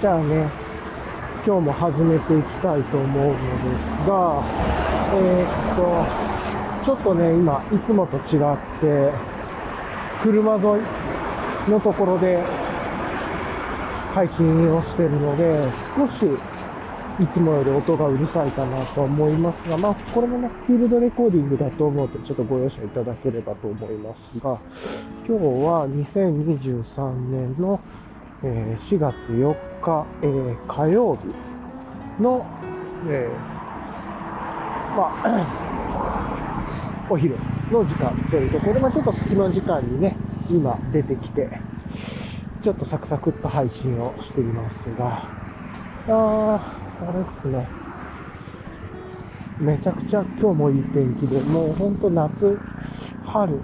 じゃあね、今日も始めていきたいと思うのですが、えーっと、ちょっとね、今、いつもと違って、車沿いのところで配信をしてるので、少しいつもより音がうるさいかなと思いますが、まあ、これもね、フィールドレコーディングだと思うと、ちょっとご容赦いただければと思いますが、今日は2023年の、え4月4日、え火曜日の、えまあ、お昼の時間というところで、まあ、ちょっと隙間時間にね、今出てきて、ちょっとサクサクっと配信をしていますが、あー、あれっすね。めちゃくちゃ今日もいい天気で、もうほんと夏、春、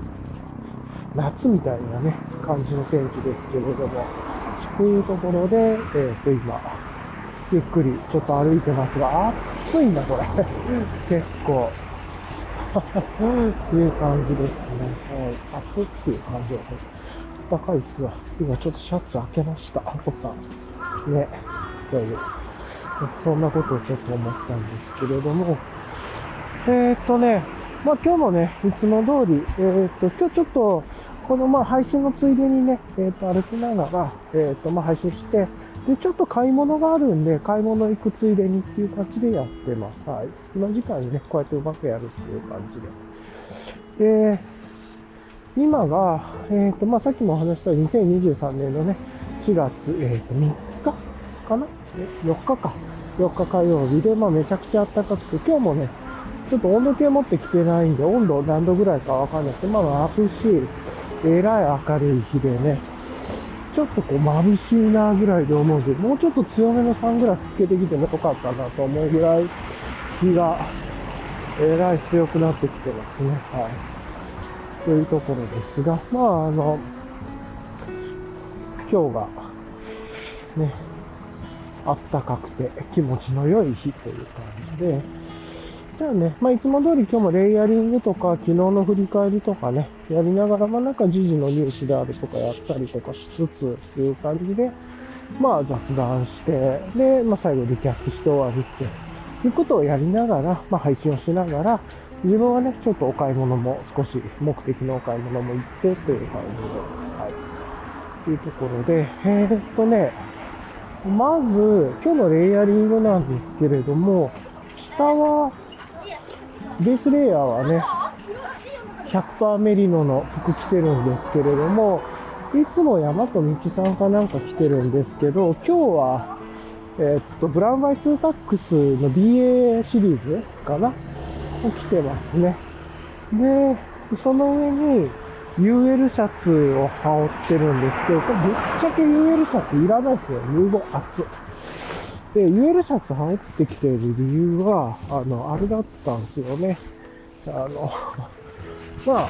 夏みたいなね、感じの天気ですけれども、というところで、えっ、と、今、ゆっくりちょっと歩いてますが、暑いな、これ。結構。っ ていう感じですね。はい。暑っていう感じは。暖かいっすわ。今ちょっとシャツ開けました。ボタン。ね。という。そんなことをちょっと思ったんですけれども。えーっとね、まあ今日もね、いつも通り、えーっと、今日ちょっと、このまあ配信のついでにね、えっと歩きながら、えっとまあ配信して、で、ちょっと買い物があるんで、買い物行くついでにっていう感じでやってます。はい。隙間時間にね、こうやってうまくやるっていう感じで。で、今が、えっ、と、まあ、さっきもお話した2023年のね、4月、えっ、と、3日かな ?4 日か。4日火曜日で、まあ、めちゃくちゃ暖かくて、今日もね、ちょっと温度計持ってきてないんで、温度何度ぐらいかわかんなくて、まあ、眩し、えらい明るい日でね、ちょっとこう眩しいなぐらいで思うんで、もうちょっと強めのサングラスつけてきてもよかったなと思うぐらい、日がえらい強くなってきてますね。はい。というところですが、まあ、あの、今日が、ね、あったかくて気持ちの良い日という感じで、じゃあね、まあ、いつも通り今日もレイヤリングとか、昨日の振り返りとかね、やりながら、まあ、なんか時事のニュースであるとかやったりとかしつつ、という感じで、まあ、雑談して、で、まあ、最後リキャップして終わるっていうことをやりながら、まあ、配信をしながら、自分はね、ちょっとお買い物も少し目的のお買い物も行ってという感じです。はい。というところで、えー、っとね、まず、今日のレイヤリングなんですけれども、下は、ベースレイヤーはね、100%メリノの服着てるんですけれども、いつも山と道さんかなんか着てるんですけど、今日は、えーっと、ブラウンバイツータックスの BA シリーズかなを着てますね。で、その上に UL シャツを羽織ってるんですけど、これぶっちゃけ UL シャツいらないですよ。入門厚。で、UL シャツ羽織ってきてる理由は、あの、あれだったんですよね。あの、まあ、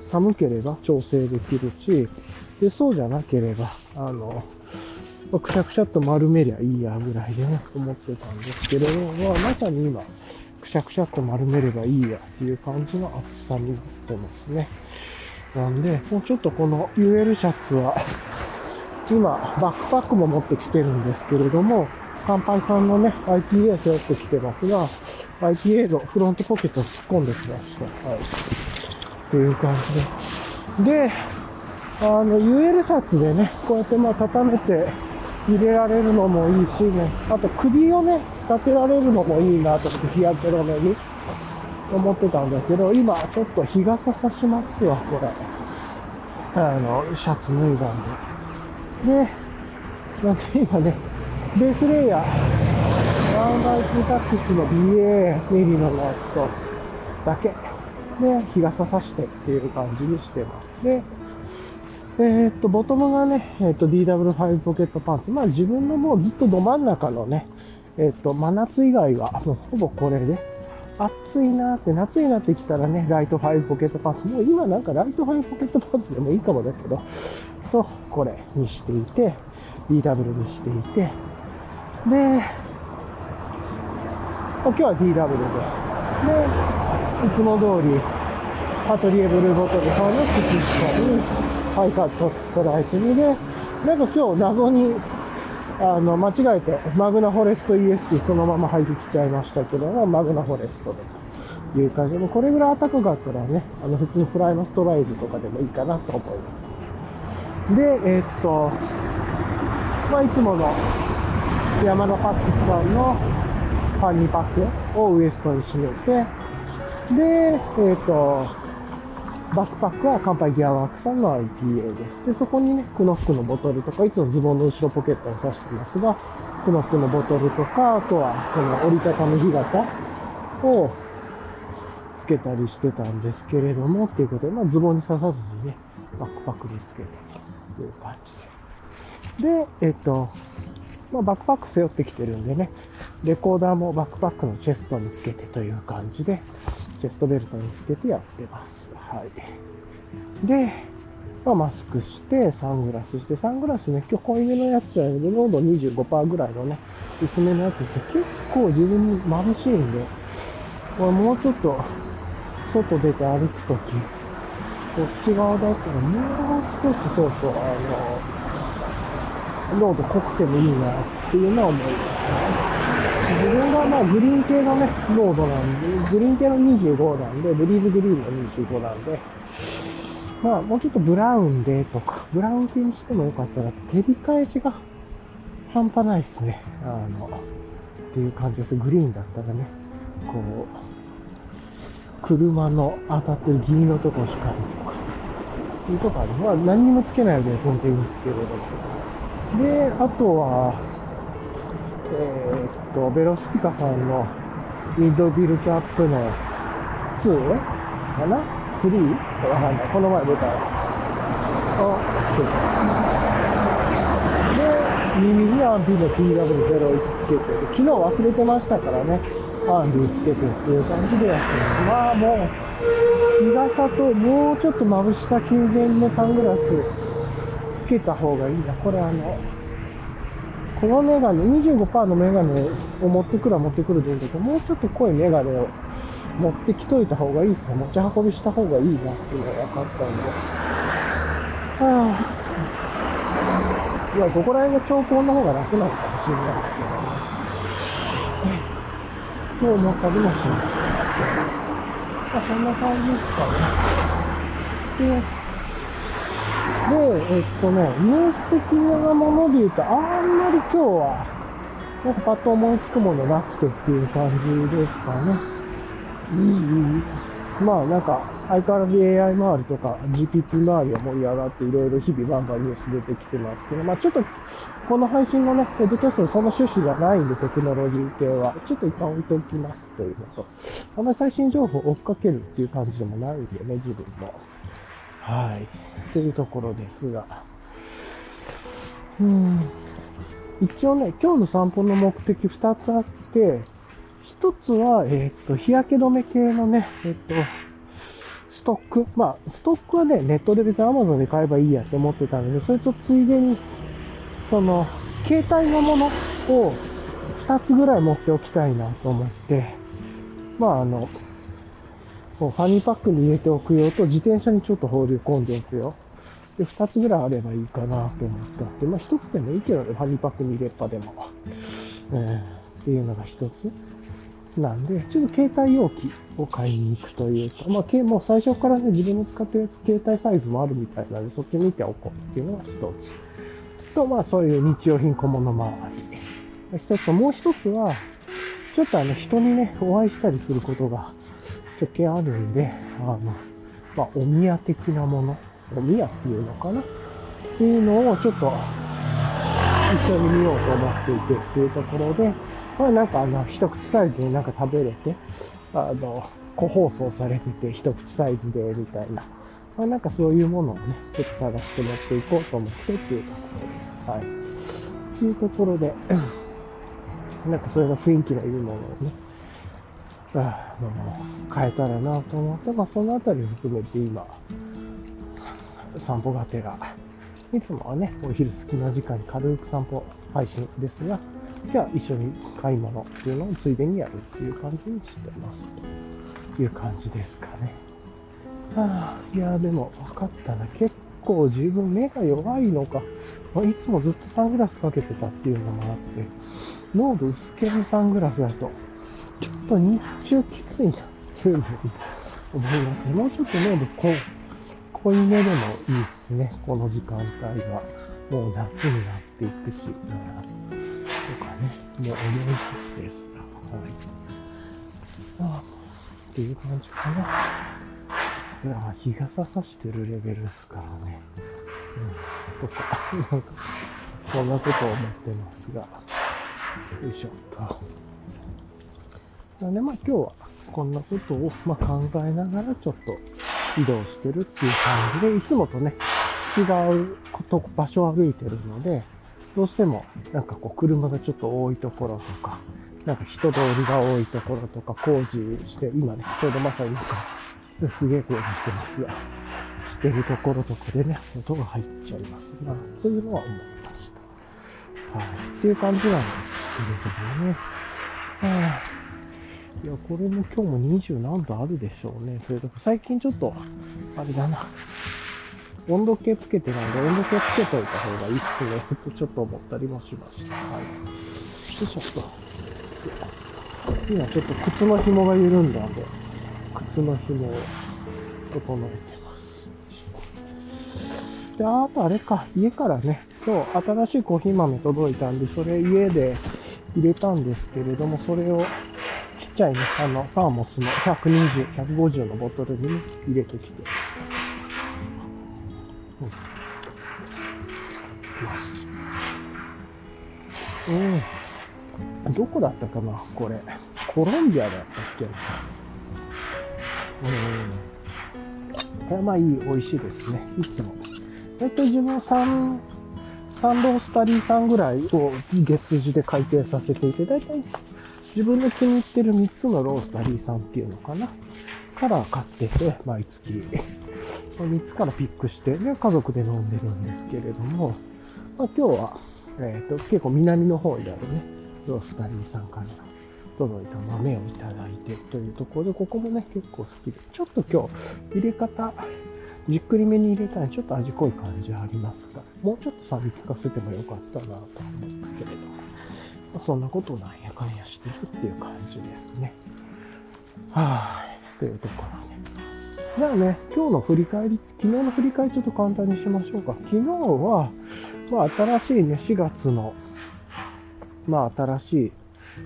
寒ければ調整できるし、で、そうじゃなければ、あの、まくしゃくしゃっと丸めりゃいいやぐらいでね、思ってたんですけれども、まあ、まさに今、くしゃくしゃっと丸めればいいやっていう感じの厚さになってますね。なんで、もうちょっとこの UL シャツは、今、バックパックも持ってきてるんですけれども、乾杯さんのね、IPA 背負ってきてますが、IPA のフロントポケットを突っ込んできました。はい。っていう感じで。で、あの、UL シャツでね、こうやってまあ畳めて入れられるのもいいしね、あと首をね、立てられるのもいいなと思って日焼け止めに思ってたんだけど、今ちょっと日傘さしますわ、これ。あの、シャツ脱いだんで。で、なんで今ね、ベースレイヤー、ワンバイツータックスの BA メリノのやつと、だけ。で、日傘さしてっていう感じにしてます。で、えーっと、ボトムがね、えーっと、DW5 ポケットパンツ。まあ自分のもうずっとど真ん中のね、えーっと、真夏以外はもうほぼこれで、暑いなーって、夏になってきたらね、ライト5ポケットパンツ。もう今なんかライト5ポケットパンツでもいいかもだけど、と、これにしていて、DW にしていて、で、今日は DW で、で、いつも通り、アトリエブルーボトルさんの靴下に、ハイカットストライプにで、なんか今日謎にあの、間違えて、マグナフォレスト ESC そのまま入ってきちゃいましたけども、マグナフォレストでという感じで、もこれぐらい暖かかったらね、あの、普通にプライマストライブとかでもいいかなと思います。で、えーっと、まあ、いつもの山田パックスさんのファニーパックをウエストに締めて、で、えーっと、バックパックは乾杯ギアワークさんの IPA です。で、そこにね、クノックのボトルとか、いつもズボンの後ろポケットに刺してますが、クノックのボトルとか、あとはこの折りたたみ日傘をつけたりしてたんですけれども、っていうことで、まあズボンに刺さずにね、バックパックにつけてという感じで。で、えっと、まあバックパック背負ってきてるんでね、レコーダーもバックパックのチェストにつけてという感じで、チェストベルトにつけてやってます。はい。で、まあ、マスクして、サングラスして、サングラスね、今日濃いめのやつじゃないけど、濃度25%ぐらいのね、薄めのやつって結構自分に眩しいんで、これもうちょっと、外出て歩くとき、こっち側だったらもう少しそうそう、あの、濃度濃くてもいいなっていうのは思いますね。自分がまあグリーン系のね、濃度なんで、グリーン系の25なんで、ブリーズグリーンの25なんで、まあもうちょっとブラウンでとか、ブラウン系にしてもよかったら、照り返しが半端ないっすね。あの、っていう感じです。グリーンだったらね、こう、車の当たってるギリのとこ光るとか、いうとこある。まあ何にもつけないで全然いいんですけれども。で、あとは、えーっと、ベロスピカさんのウィンドビルキャップの2かな ?3? わかんない。この前出たやつ。をつけて。で、耳にアンビの TW01 つけて、昨日忘れてましたからね、アンビつけてっていう感じでやってます。まあもう、日傘ともうちょっと眩しさ軽減のサングラスけた方がいいな。これあの、このメガネ、25%のメガネを持ってくるは持ってくるでいいんだけど、もうちょっと濃いメガネを持ってきといた方がいいっすね。持ち運びした方がいいなっていうのが分かったんで。はぁ。いや、ここら辺の兆候の方が楽なのかもしれないですけどね。と思ったりもします。まあ、そんな感じですかね。で、で、えっとね、ニュース的なもので言うと、あんまり今日は、なんかパッと思いつくものなくてっていう感じですかね。うん、まあなんか、相変わらず AI 周りとか GPT 周りは盛り上がっていろいろ日々バンバンニュース出てきてますけど、まあちょっと、この配信のね、ポッドキャストその趣旨じゃないんで、テクノロジー系は、ちょっと一旦置いておきますというのと、あんまり最新情報を追っかけるっていう感じでもないんでね、自分も。はい。っていうところですが。うん。一応ね、今日の散歩の目的2つあって、1つは、えーっと、日焼け止め系のね、えーっと、ストック。まあ、ストックはね、ネットで別に Amazon で買えばいいやって思ってたので、それとついでに、その、携帯のものを2つぐらい持っておきたいなと思って、まあ、あの、こうファニーパックに入れておくよと、自転車にちょっと放り込んでおくよ。で、二つぐらいあればいいかなと思ってあって、まあ一つでもいいけどね、ファニーパックに入れっぱでも。えーっていうのが一つ。なんで、ちょっと携帯容器を買いに行くというか、まあ、もう最初からね、自分の使ってるやつ、携帯サイズもあるみたいなので、そっち見ておこうっていうのが一つ。と、まあそういう日用品小物周り。一つと、もう一つは、ちょっとあの人にね、お会いしたりすることが、直径あるんで、あの、まあ、お宮的なもの、お宮っていうのかな？っていうのをちょっと一緒に見ようと思っていてっていうところで、まあなんかあの、一口サイズになんか食べれて、あの、個包装されてて一口サイズでみたいな、まあなんかそういうものをね、ちょっと探して持っていこうと思ってっていうところです。はい。っていうところで、なんかそれが雰囲気のいいものをね、あの変えたらなと思って、まあ、そのあたりを含めて今、散歩がてら、いつもはね、お昼好きな時間に軽く散歩配信ですが、じゃあ一緒に買い物っていうのをついでにやるっていう感じにしてます。という感じですかね。はあ、いや、でも分かったな。結構自分目が弱いのか、ま、いつもずっとサングラスかけてたっていうのもあって、濃度薄系のサングラスだと、ちょっと日中きついなっていうのに思いますね。もうちょっと濃度濃濃いめでもいいですね。この時間帯は。もう夏になっていくし、とかね、もう思いつつです、はい。ああ、っていう感じかな。いや、日傘さしてるレベルですからね。うん、とか、なんか、そんなこと思ってますが、よいしょっと。なんで、まあ今日はこんなことを、ま、考えながらちょっと移動してるっていう感じで、いつもとね、違うこと場所を歩いてるので、どうしてもなんかこう車がちょっと多いところとか、なんか人通りが多いところとか工事して、今ね、ちょうどまさになんか、すげえ工事してますが、してるところとかでね、音が入っちゃいますな、というのは思いました。はい。っていう感じなんですけれどもね。はあいや、これも今日も20何度あるでしょうね。それとか最近ちょっと、あれだな。温度計つけてないんで、温度計つけといた方がいいっすね。とちょっと思ったりもしました。はい。よいしょっと。今ちょっと靴の紐が緩んだんで、靴の紐を整えてます。で、あとあれか、家からね、今日新しいコーヒー豆届いたんで、それ家で入れたんですけれども、それをっちゃいね、あの、サーモスの120、150のボトルに、ね、入れてきて、うん。ます。うん。どこだったかなこれ。コロンビアだったっけ？うん。まあいい、美味しいですね。いつも。だいたい自分3、3ロースタリーさんぐらいを月次で改定させていて、だいた自分の気に入ってる3つのロースタリーさんっていうのかな。から買ってて、毎月。その3つからピックして、で、家族で飲んでるんですけれども、まあ、今日は、えっ、ー、と、結構南の方にあるね、ロースタリーさんから届いた豆をいただいてというところで、ここもね、結構好きで、ちょっと今日、入れ方、じっくりめに入れたらちょっと味濃い感じありますが、もうちょっと錆び聞かせてもよかったなと思ったけれども、ま、そんなことをなんやかんやしてるっていう感じですね。はい、というところで。じゃあね、今日の振り返り、昨日の振り返りちょっと簡単にしましょうか。昨日は、まあ新しいね、4月の、まあ新しい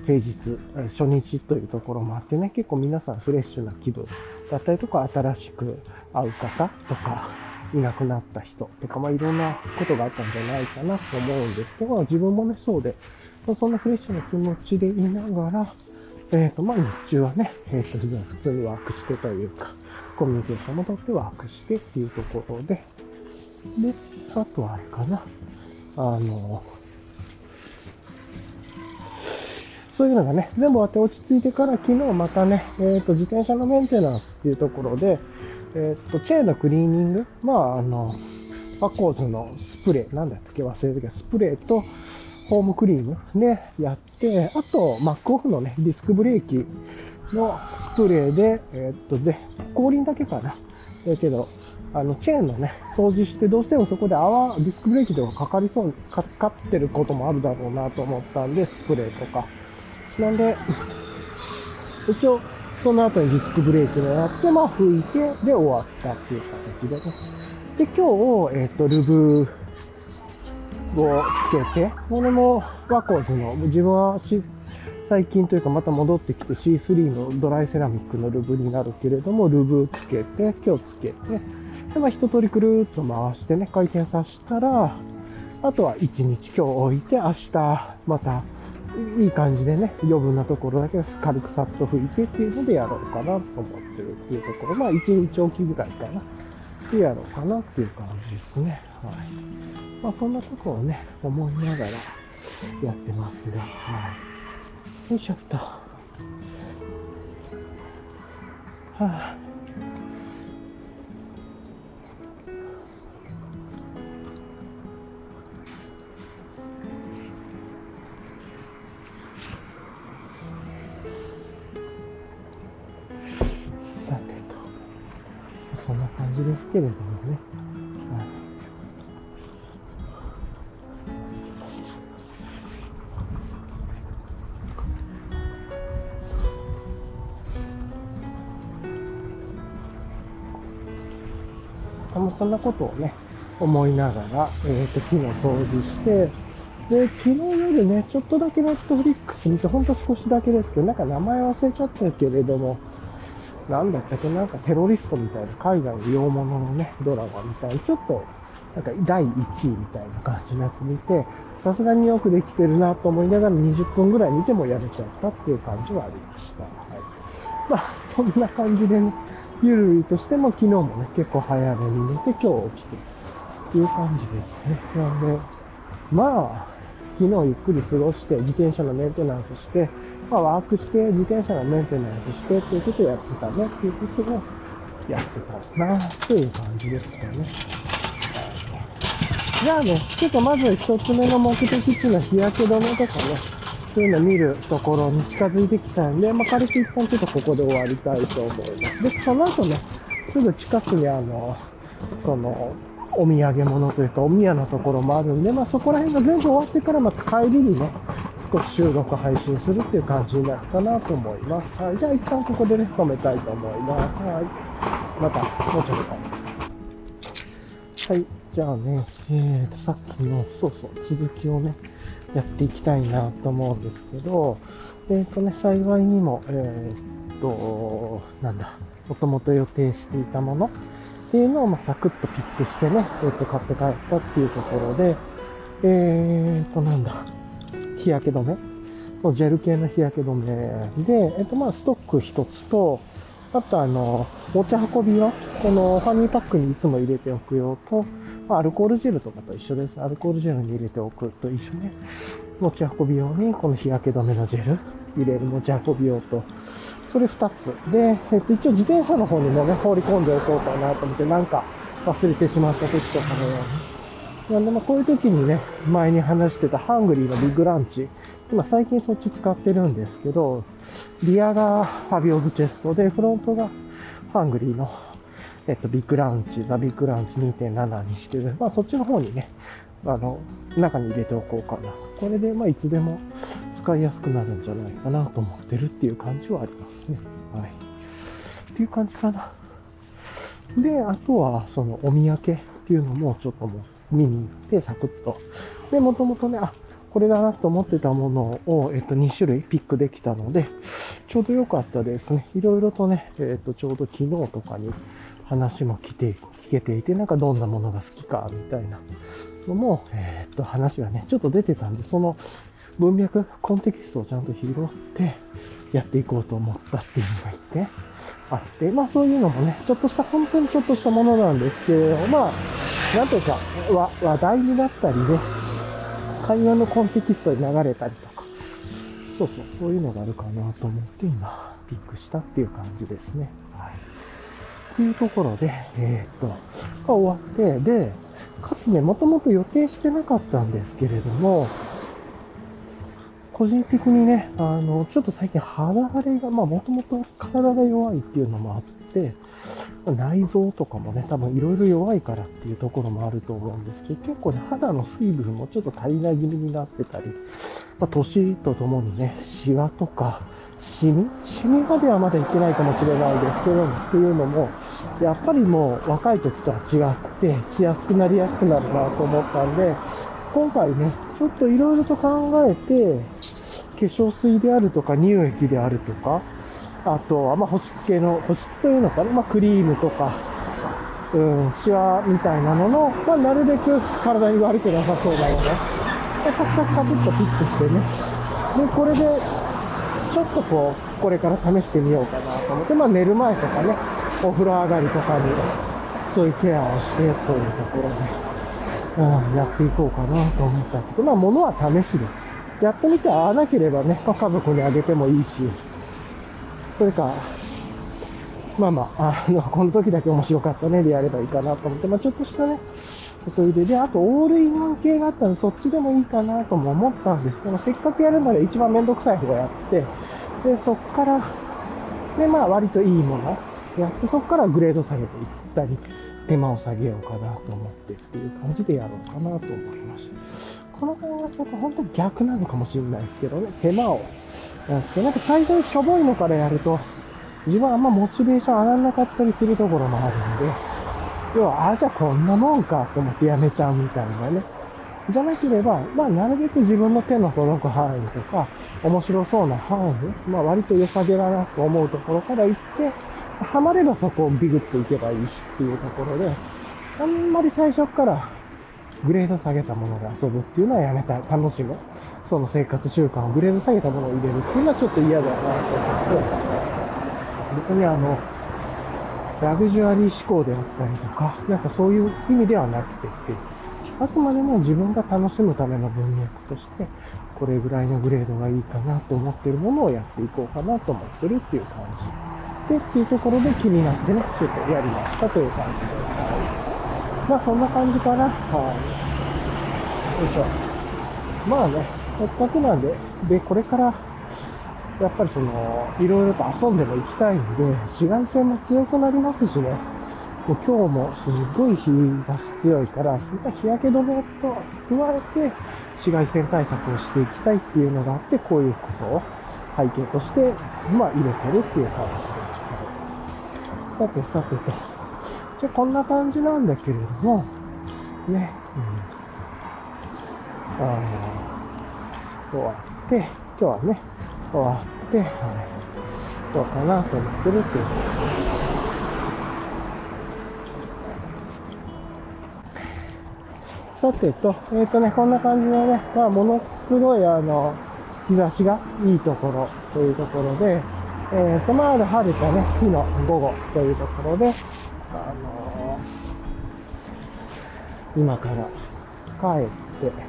平日、初日というところもあってね、結構皆さんフレッシュな気分だったりとか、新しく会う方とか、いなくなった人とか、まあいろんなことがあったんじゃないかなと思うんですけど、自分もね、そうで、そんなフレッシュな気持ちでいながら、えっ、ー、と、まあ日中はね、えっ、ー、と、普通にワークしてというか、コミュニケーションもとってワークしてっていうところで、で、あとはあれかな、あの、そういうのがね、全部終わって落ち着いてから昨日またね、えっ、ー、と、自転車のメンテナンスっていうところで、えっ、ー、と、チェーンのクリーニング、まあ、あの、パコーズのスプレー、なんだっけ忘れたけど、スプレーとホームクリームでやって、あと、マックオフのね、ディスクブレーキのスプレーで、えー、っと、ぜ、後輪だけかな。えけど、あの、チェーンのね、掃除して、どうしてもそこで泡、ディスクブレーキとかかかりそう、かかってることもあるだろうなと思ったんで、スプレーとか。なんで、一応、その後にディスクブレーキをやって、まあ拭いて、で終わったっていう形でね。で、今日、えっ、と、ルブをつけて、これもワコーズの、自分は最近というかまた戻ってきて C3 のドライセラミックのルブになるけれども、ルブつけて、今日つけて、で、まあ一通りくるっと回してね、回転させたら、あとは一日今日置いて、明日またいい感じでね、余分なところだけ軽くさっと拭いてっていうのでやろうかなと思ってるっていうところ、まあ一日おきぐらいかな。でやろうかなっていう感じですね。はい。まあそんなとこをね、思いながらやってますが、はい。よいしょっと。はあ。さてと。そんな感じですけれどもね。そんなことをね、思いながら、えっ、と、昨日掃除して、で、昨日夜ね、ちょっとだけネットフリックス見て、ほんと少しだけですけど、なんか名前忘れちゃったけれども、なんだったっけ、なんかテロリストみたいな海外の洋物のね、ドラマみたいに、ちょっと、なんか第1位みたいな感じのやつ見て、さすがによくできてるなと思いながら20分ぐらい見てもやれちゃったっていう感じはありました。はい。まあ、そんな感じでね、ゆるりとしても昨日もね、結構早めに寝て今日起きてっていう感じですね。なんで、まあ、昨日ゆっくり過ごして、自転車のメンテナンスして、まあ、ワークして、自転車のメンテナンスしてっていうことをやってたねっていうことをやってたなという感じですかね。じゃあね、ちょっとまず一つ目の目的地の日焼け止めとかね、そういうの見るところに近づいてきたんで、まあ、軽く一旦ちょっとここで終わりたいと思います。で、その後ね、すぐ近くにあの、その、お土産物というか、お宮のところもあるんで、まあ、そこら辺が全部終わってから、また帰りにね、少し収録配信するっていう感じになるかなと思います。はい。じゃあ一旦ここでね、止めたいと思います。はい。また、もうちょっと。はい。じゃあね、えーと、さっきの、そうそう、続きをね、やっていきたいなと思うんですけど、えーとね、幸いにも、えーと、なんだ、もともと予定していたものっていうのを、まあ、サクッとピックしてね、えーと、買って帰ったっていうところで、えーと、なんだ、日焼け止めのジェル系の日焼け止めで、えっと、まあ、ストック一つと、あとあの、持ち運び用、このファニーパックにいつも入れておく用と、まあ、アルコールジェルとかと一緒です。アルコールジェルに入れておくと一緒ね。持ち運び用に、この日焼け止めのジェル入れる持ち運び用と、それ二つ。で、えっと、一応自転車の方にもね、放り込んでおこうかなと思って、なんか忘れてしまった時とかのように。なんで、まあ、こういう時にね、前に話してたハングリーのビッグランチ。今最近そっち使ってるんですけど、リアがファビオズチェストで、フロントがハングリーの、えっと、ビッグランチ、ザ・ビッグランチ2.7にしてる。まあ、そっちの方にね、あの、中に入れておこうかな。これで、まあ、いつでも使いやすくなるんじゃないかなと思ってるっていう感じはありますね。はい。っていう感じかな。で、あとは、その、お土産っていうのもちょっともう見に行って、サクッと。で、もともとね、あ、これだなと思ってたものを、えっと、2種類ピックできたので、ちょうど良かったですね。いろいろとね、えっと、ちょうど昨日とかに話も来て、聞けていて、なんかどんなものが好きか、みたいなのも、えっと、話がね、ちょっと出てたんで、その文脈、コンテキストをちゃんと拾って、やっていこうと思ったっていうのがいて、あって、まあそういうのもね、ちょっとした、本当にちょっとしたものなんですけれども、まあ、なんというか、わ話題になったりね、会話のコンテキストに流れたりとか、そうそう、そういうのがあるかなと思って今、ピックしたっていう感じですね。はい。うところで、えーっと、が終わって、で、かつね、もともと予定してなかったんですけれども、個人的にね、あの、ちょっと最近肌荒れが、まあもともと体が弱いっていうのもあって、内臓とかもね、多分いろいろ弱いからっていうところもあると思うんですけど、結構ね、肌の水分もちょっと足りない気味になってたり、まあ、年とともにね、シワとか、シミシミまではまだいけないかもしれないですけど、っていうのも、やっぱりもう若い時とは違って、しやすくなりやすくなるなと思ったんで、今回ね、ちょっといろいろと考えて、化粧水であるとか乳液であるとか、あとはま保湿系の、保湿というのかな、まあクリームとか、うん、シワみたいなのの、まあなるべく体に悪くなさそうなのね。でサクサクサクっとピックしてね。で、これで、ちょっとこう、これから試してみようかなと思って、まあ寝る前とかね、お風呂上がりとかに、そういうケアをしてというところで、うん、やっていこうかなと思ったけど、まあ物は試しで。やってみて合わなければね、まあ、家族にあげてもいいし、それか、まあまあ、あの、この時だけ面白かったねでやればいいかなと思って、まあちょっとしたね、それで、で、あと、オールインワン系があったらそっちでもいいかなとも思ったんですけど、せっかくやるなら一番めんどくさい方やって、で、そっから、で、まあ割といいものやって、そっからグレード下げていったり、手間を下げようかなと思ってっていう感じでやろうかなと思いました。この考え方、本当逆なのかもしれないですけどね、手間を。なんですけど、なんか最初にしょぼいのからやると、自分はあんまモチベーション上がらなかったりするところもあるんで、要は、あ、じゃあこんなもんかと思ってやめちゃうみたいなね。じゃなければ、まあ、なるべく自分の手の届く範囲とか、面白そうな範囲、まあ、割と良さげだなと思うところから行って、ハマればそこをビグっていけばいいしっていうところで、あんまり最初からグレード下げたもので遊ぶっていうのはやめたい。楽しむ。その生活習慣をグレード下げたものを入れるっていうのはちょっと嫌だなと思って、別にあの、ラグジュアリー思考であったりとか、なんかそういう意味ではなくてて。あくまでも自分が楽しむための文脈として、これぐらいのグレードがいいかなと思ってるものをやっていこうかなと思ってるっていう感じ。で、っていうところで気になってね、ちょっとやりましたという感じです。まあそんな感じかな。はい。よいしょ。まあね、せっかくなんで、で、これから、やっぱりその、いろいろと遊んでも行きたいんで、紫外線も強くなりますしね。もう今日もすっごい日差し強いから、日焼け止めと加えて紫外線対策をしていきたいっていうのがあって、こういうことを背景として、まあ入れてるっていう感じです。さてさてと。じゃあこんな感じなんだけれども、ね、うん、あの、終わって、今日はね、終わって、はい、どうかなと思ってるっていう。さてと、えっ、ー、とね、こんな感じのね、まあ、ものすごい、あの、日差しがいいところというところで、えっ、ー、と、まだ晴れたね、日の午後というところで、あのー、今から帰って、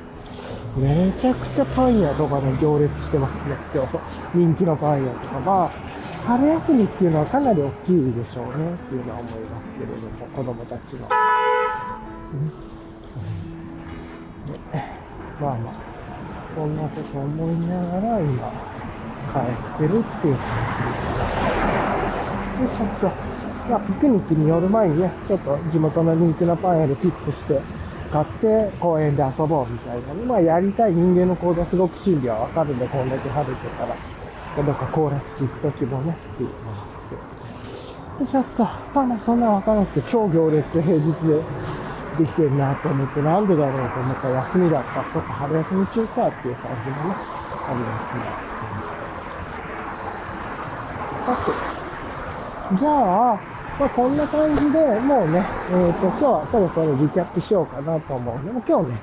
めちゃくちゃパン屋とかね、行列してますね、今日。人気のパン屋とか。まあ、春休みっていうのはかなり大きいでしょうね、っていうのは思いますけれども、子供たちの。うんまあまあ、そんなこと思いながら今、帰ってるっていう感じです。で、ちょっと、まあ、ピクニックに寄る前にね、ちょっと地元の人気のパン屋でピックして、買って公園で遊ぼうみたいな。まあ、やりたい人間の行動すごく心理はわかるんで、こんだけ晴れてたら。どっか行楽地行くときもね、っていうで、ちょっと、まあまあそんなわかるんですけど、超行列平日でできてるなと思って、なんでだろうと思ったら休みだった。そっか、春休み中かっていう感じもね、ありますね。さて、じゃあ、まあ、こんな感じで、もうね、えっ、ー、と、今日はそろそろリキャップしようかなと思うで、も今日ね、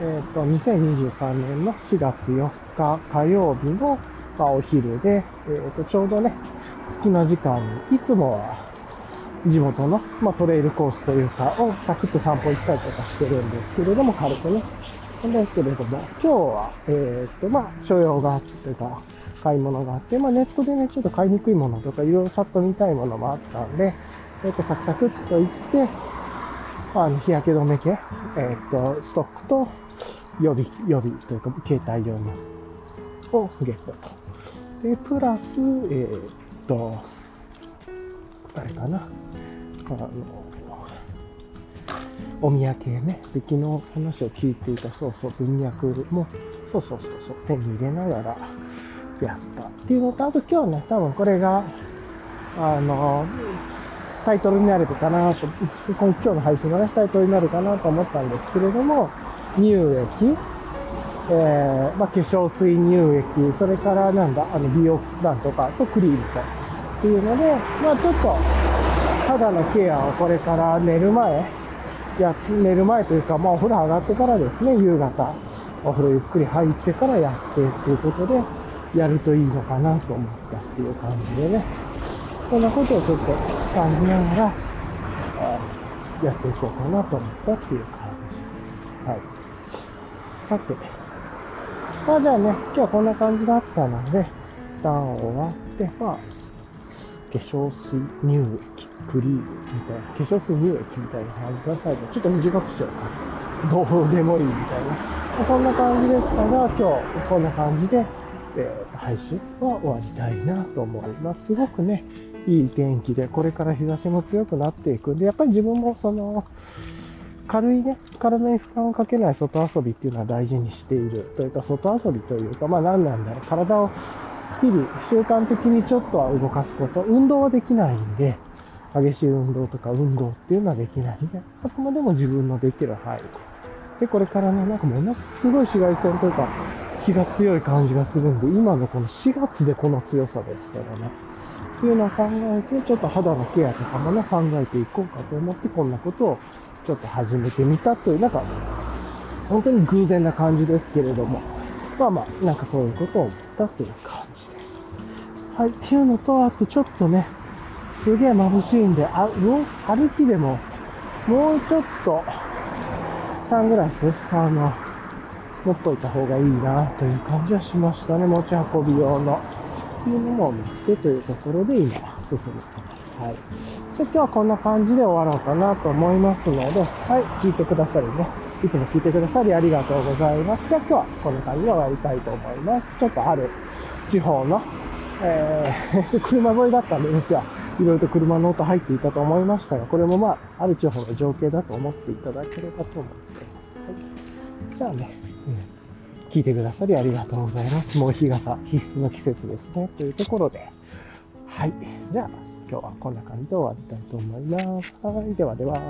えっ、ー、と、2023年の4月4日火曜日の、まあ、お昼で、えっ、ー、と、ちょうどね、隙間時間に、いつもは地元の、まあ、トレイルコースというか、をサクッと散歩行ったりとかしてるんですけれども、軽くね。なんですけれども、今日は、え、っと、まあ、所用があってか、買い物があって、まあ、ネットでね、ちょっと買いにくいものとか、いろいろさっと見たいものもあったんで、え、っと、サクサクっと行って、あの、日焼け止め系、え、っと、ストックと、予備、予備というか、携帯用の、をゲットと。で、プラス、えっと、あれかな。あの、お宮系ね。で、昨日話を聞いていた、そうそう、文脈も、そうそうそうそう、手に入れながらやったっていうのと、あと今日ね、多分これが、あの、タイトルになるかなと、今日の配信のね、タイトルになるかなと思ったんですけれども、乳液、えー、まあ、化粧水乳液、それからなんだ、あの、美容なんとかとクリームと、っていうので、まあちょっと、肌のケアをこれから寝る前、や、寝る前というか、まあお風呂上がってからですね、夕方、お風呂ゆっくり入ってからやってっていうことで、やるといいのかなと思ったっていう感じでね、そんなことをちょっと感じながら、やっていこうかなと思ったっていう感じです。はい。さて、まあじゃあね、今日はこんな感じだったので、一旦終わって、まあ、化粧水乳液、クリームみたいな、化粧水乳液みたいな感じが最後、ちょっと短くしようか。どうでもいいみたいな。そんな感じでしたが、今日こんな感じで、えー、配信は終わりたいなと思います。すごくね、いい天気で、これから日差しも強くなっていくんで、やっぱり自分もその、軽いね、体に負担をかけない外遊びっていうのは大事にしているというか、外遊びというか、まあ何なんだろう、体を日々習慣的にちょっとは動かすこと、運動はできないんで、激しい運動とか運動っていうのはできないんで、あくまでも自分のできる範囲で。で、これからね、なんかものすごい紫外線というか、気が強い感じがするんで、今のこの4月でこの強さですからね。っていうのを考えて、ちょっと肌のケアとかもね、考えていこうかと思って、こんなことをちょっと始めてみたという、なんか、本当に偶然な感じですけれども、まあまあ、なんかそういうことを思ったという感じです。はい、っていうのと、あとちょっとね、すげえ眩しいんで、あ、歩きでも、もうちょっと、サングラス、あの、持っといた方がいいなという感じはしましたね。持ち運び用の。っていうのも見てというところで今進めてます。はい。じゃあ今日はこんな感じで終わろうかなと思いますので、はい、聞いてくださりね。いつも聞いてくださりありがとうございます。じゃあ今日はこんな感じで終わりたいと思います。ちょっとある地方の、えー、車沿いだったんで、今日はいろいろと車の音入っていたと思いましたが、これもまあ、ある地方の情景だと思っていただければと思っています。はい、じゃあね、うん、聞いてくださりありがとうございます。もう日傘必須の季節ですね。というところで、はい。じゃあ、今日はこんな感じで終わりたいと思います。はい。ではでは。